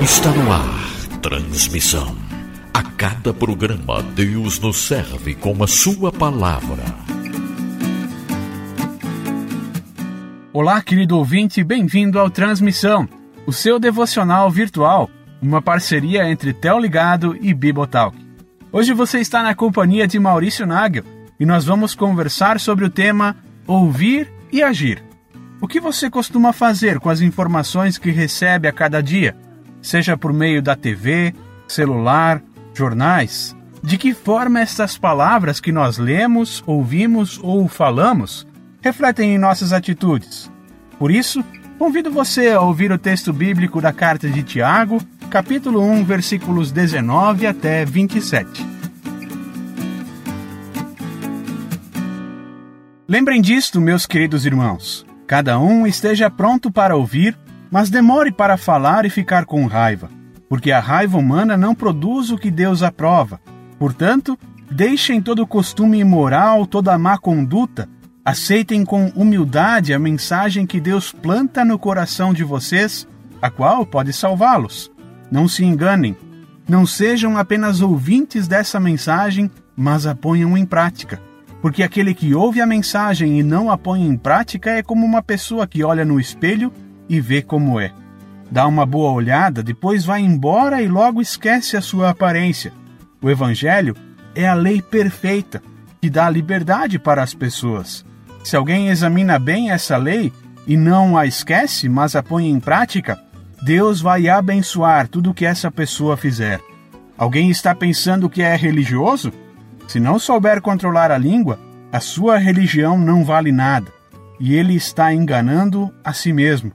Está no ar. Transmissão. A cada programa, Deus nos serve com a sua palavra. Olá, querido ouvinte, bem-vindo ao Transmissão, o seu devocional virtual, uma parceria entre Tel Ligado e Bibotalk. Hoje você está na companhia de Maurício Nagel e nós vamos conversar sobre o tema Ouvir e Agir. O que você costuma fazer com as informações que recebe a cada dia, seja por meio da TV, celular, jornais? De que forma estas palavras que nós lemos, ouvimos ou falamos refletem em nossas atitudes? Por isso, convido você a ouvir o texto bíblico da carta de Tiago, capítulo 1, versículos 19 até 27. Lembrem disto, meus queridos irmãos. Cada um esteja pronto para ouvir, mas demore para falar e ficar com raiva, porque a raiva humana não produz o que Deus aprova. Portanto, deixem todo costume imoral, toda má conduta, aceitem com humildade a mensagem que Deus planta no coração de vocês, a qual pode salvá-los. Não se enganem, não sejam apenas ouvintes dessa mensagem, mas a ponham em prática porque aquele que ouve a mensagem e não a põe em prática é como uma pessoa que olha no espelho e vê como é. Dá uma boa olhada, depois vai embora e logo esquece a sua aparência. O Evangelho é a lei perfeita que dá liberdade para as pessoas. Se alguém examina bem essa lei e não a esquece, mas a põe em prática, Deus vai abençoar tudo o que essa pessoa fizer. Alguém está pensando que é religioso? Se não souber controlar a língua, a sua religião não vale nada, e ele está enganando a si mesmo.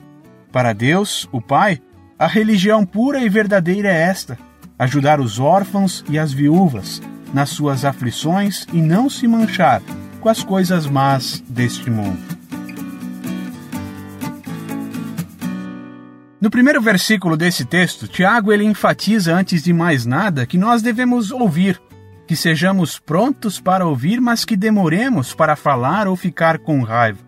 Para Deus, o Pai, a religião pura e verdadeira é esta: ajudar os órfãos e as viúvas nas suas aflições e não se manchar com as coisas más deste mundo. No primeiro versículo desse texto, Tiago ele enfatiza antes de mais nada que nós devemos ouvir que sejamos prontos para ouvir, mas que demoremos para falar ou ficar com raiva.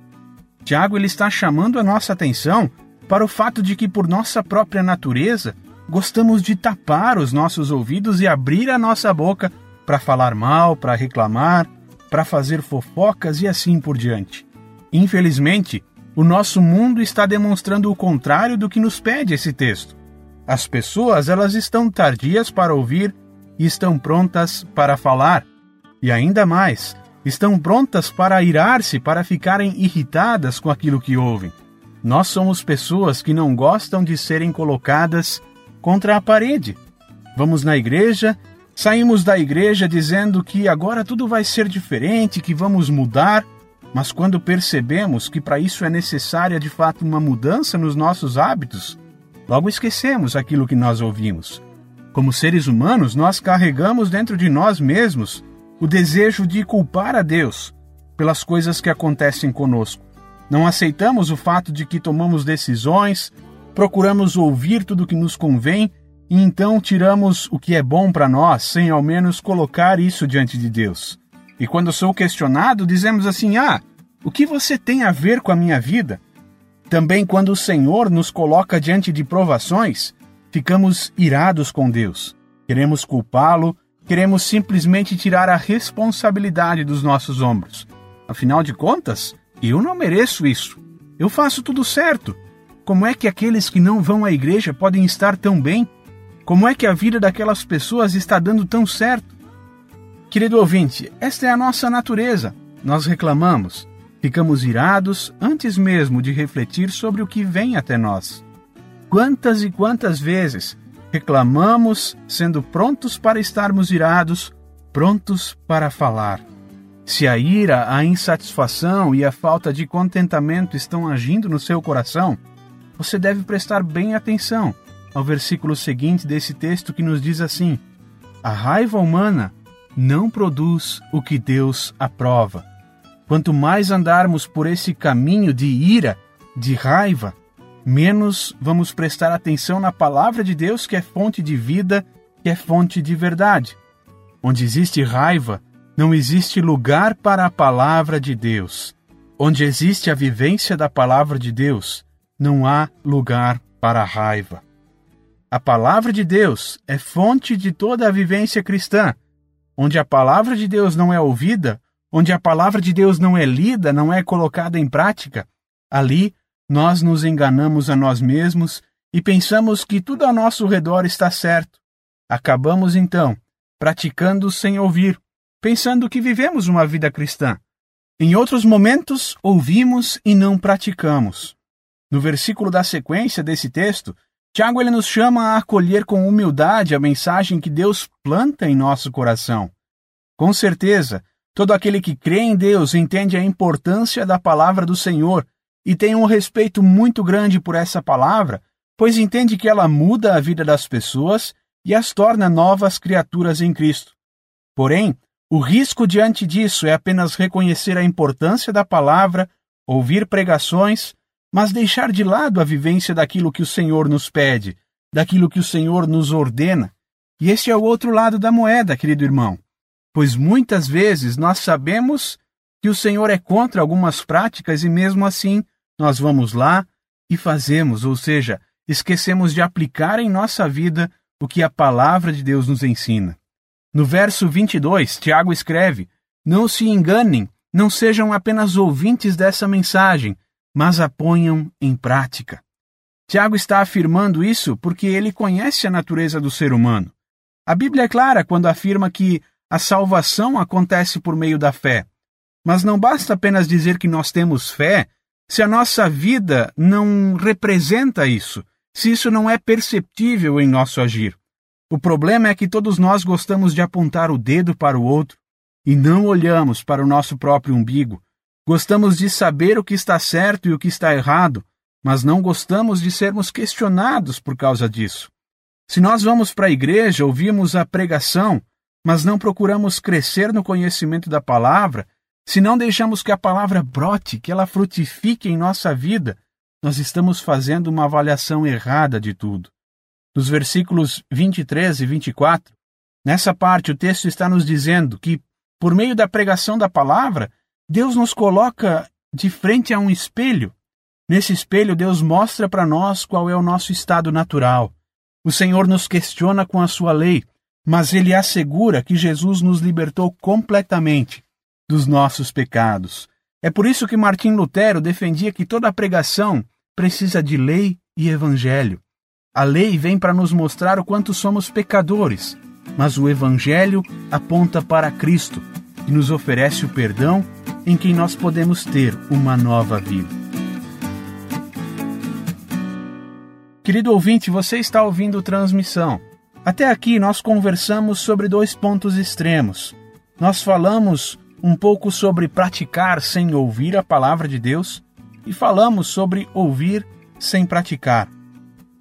Tiago ele está chamando a nossa atenção para o fato de que, por nossa própria natureza, gostamos de tapar os nossos ouvidos e abrir a nossa boca para falar mal, para reclamar, para fazer fofocas e assim por diante. Infelizmente, o nosso mundo está demonstrando o contrário do que nos pede esse texto. As pessoas elas estão tardias para ouvir estão prontas para falar. E ainda mais, estão prontas para irar-se, para ficarem irritadas com aquilo que ouvem. Nós somos pessoas que não gostam de serem colocadas contra a parede. Vamos na igreja, saímos da igreja dizendo que agora tudo vai ser diferente, que vamos mudar, mas quando percebemos que para isso é necessária de fato uma mudança nos nossos hábitos, logo esquecemos aquilo que nós ouvimos. Como seres humanos, nós carregamos dentro de nós mesmos o desejo de culpar a Deus pelas coisas que acontecem conosco. Não aceitamos o fato de que tomamos decisões, procuramos ouvir tudo o que nos convém e então tiramos o que é bom para nós sem ao menos colocar isso diante de Deus. E quando sou questionado, dizemos assim: Ah, o que você tem a ver com a minha vida? Também quando o Senhor nos coloca diante de provações, ficamos irados com Deus. Queremos culpá-lo, queremos simplesmente tirar a responsabilidade dos nossos ombros. Afinal de contas, eu não mereço isso. Eu faço tudo certo. Como é que aqueles que não vão à igreja podem estar tão bem? Como é que a vida daquelas pessoas está dando tão certo? Querido ouvinte, esta é a nossa natureza. Nós reclamamos, ficamos irados antes mesmo de refletir sobre o que vem até nós. Quantas e quantas vezes reclamamos, sendo prontos para estarmos irados, prontos para falar. Se a ira, a insatisfação e a falta de contentamento estão agindo no seu coração, você deve prestar bem atenção ao versículo seguinte desse texto que nos diz assim: A raiva humana não produz o que Deus aprova. Quanto mais andarmos por esse caminho de ira, de raiva, menos vamos prestar atenção na palavra de Deus, que é fonte de vida, que é fonte de verdade. Onde existe raiva, não existe lugar para a palavra de Deus. Onde existe a vivência da palavra de Deus, não há lugar para a raiva. A palavra de Deus é fonte de toda a vivência cristã. Onde a palavra de Deus não é ouvida, onde a palavra de Deus não é lida, não é colocada em prática, ali nós nos enganamos a nós mesmos e pensamos que tudo ao nosso redor está certo. Acabamos então praticando sem ouvir, pensando que vivemos uma vida cristã. Em outros momentos, ouvimos e não praticamos. No versículo da sequência desse texto, Tiago ele nos chama a acolher com humildade a mensagem que Deus planta em nosso coração. Com certeza, todo aquele que crê em Deus entende a importância da palavra do Senhor e tem um respeito muito grande por essa palavra, pois entende que ela muda a vida das pessoas e as torna novas criaturas em Cristo. Porém, o risco diante disso é apenas reconhecer a importância da palavra, ouvir pregações, mas deixar de lado a vivência daquilo que o Senhor nos pede, daquilo que o Senhor nos ordena. E esse é o outro lado da moeda, querido irmão. Pois muitas vezes nós sabemos que o Senhor é contra algumas práticas e mesmo assim nós vamos lá e fazemos, ou seja, esquecemos de aplicar em nossa vida o que a palavra de Deus nos ensina. No verso 22, Tiago escreve: Não se enganem, não sejam apenas ouvintes dessa mensagem, mas a ponham em prática. Tiago está afirmando isso porque ele conhece a natureza do ser humano. A Bíblia é clara quando afirma que a salvação acontece por meio da fé. Mas não basta apenas dizer que nós temos fé se a nossa vida não representa isso, se isso não é perceptível em nosso agir. O problema é que todos nós gostamos de apontar o dedo para o outro e não olhamos para o nosso próprio umbigo, Gostamos de saber o que está certo e o que está errado, mas não gostamos de sermos questionados por causa disso. Se nós vamos para a igreja, ouvimos a pregação, mas não procuramos crescer no conhecimento da palavra, se não deixamos que a palavra brote, que ela frutifique em nossa vida, nós estamos fazendo uma avaliação errada de tudo. Nos versículos 23 e 24, nessa parte o texto está nos dizendo que, por meio da pregação da palavra, Deus nos coloca de frente a um espelho. Nesse espelho, Deus mostra para nós qual é o nosso estado natural. O Senhor nos questiona com a sua lei, mas ele assegura que Jesus nos libertou completamente dos nossos pecados. É por isso que Martim Lutero defendia que toda pregação precisa de lei e evangelho. A lei vem para nos mostrar o quanto somos pecadores, mas o evangelho aponta para Cristo e nos oferece o perdão em quem nós podemos ter uma nova vida. Querido ouvinte, você está ouvindo transmissão. Até aqui nós conversamos sobre dois pontos extremos. Nós falamos um pouco sobre praticar sem ouvir a palavra de Deus e falamos sobre ouvir sem praticar.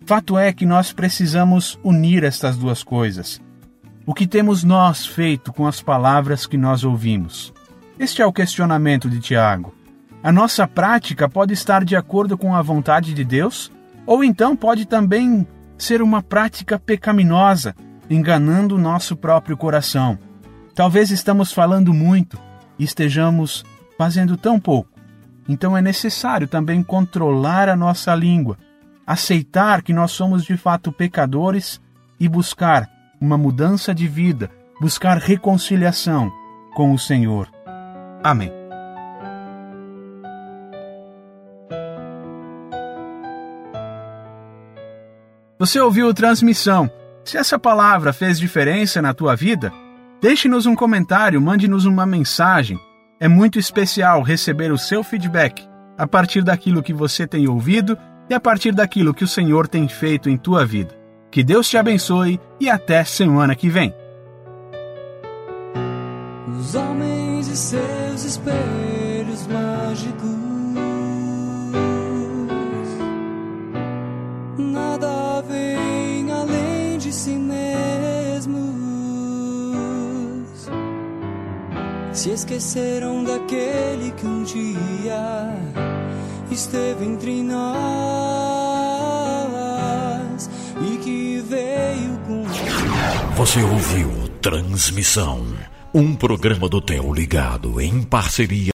Fato é que nós precisamos unir estas duas coisas. O que temos nós feito com as palavras que nós ouvimos? Este é o questionamento de Tiago. A nossa prática pode estar de acordo com a vontade de Deus, ou então pode também ser uma prática pecaminosa, enganando o nosso próprio coração. Talvez estamos falando muito e estejamos fazendo tão pouco. Então é necessário também controlar a nossa língua, aceitar que nós somos de fato pecadores e buscar uma mudança de vida, buscar reconciliação com o Senhor. Amém. Você ouviu transmissão? Se essa palavra fez diferença na tua vida, deixe-nos um comentário, mande-nos uma mensagem. É muito especial receber o seu feedback a partir daquilo que você tem ouvido e a partir daquilo que o Senhor tem feito em tua vida. Que Deus te abençoe e até semana que vem. Os homens e seus espelhos mágicos Se esqueceram daquele que um dia esteve entre nós e que veio com. Você ouviu Transmissão um programa do Theo ligado em parceria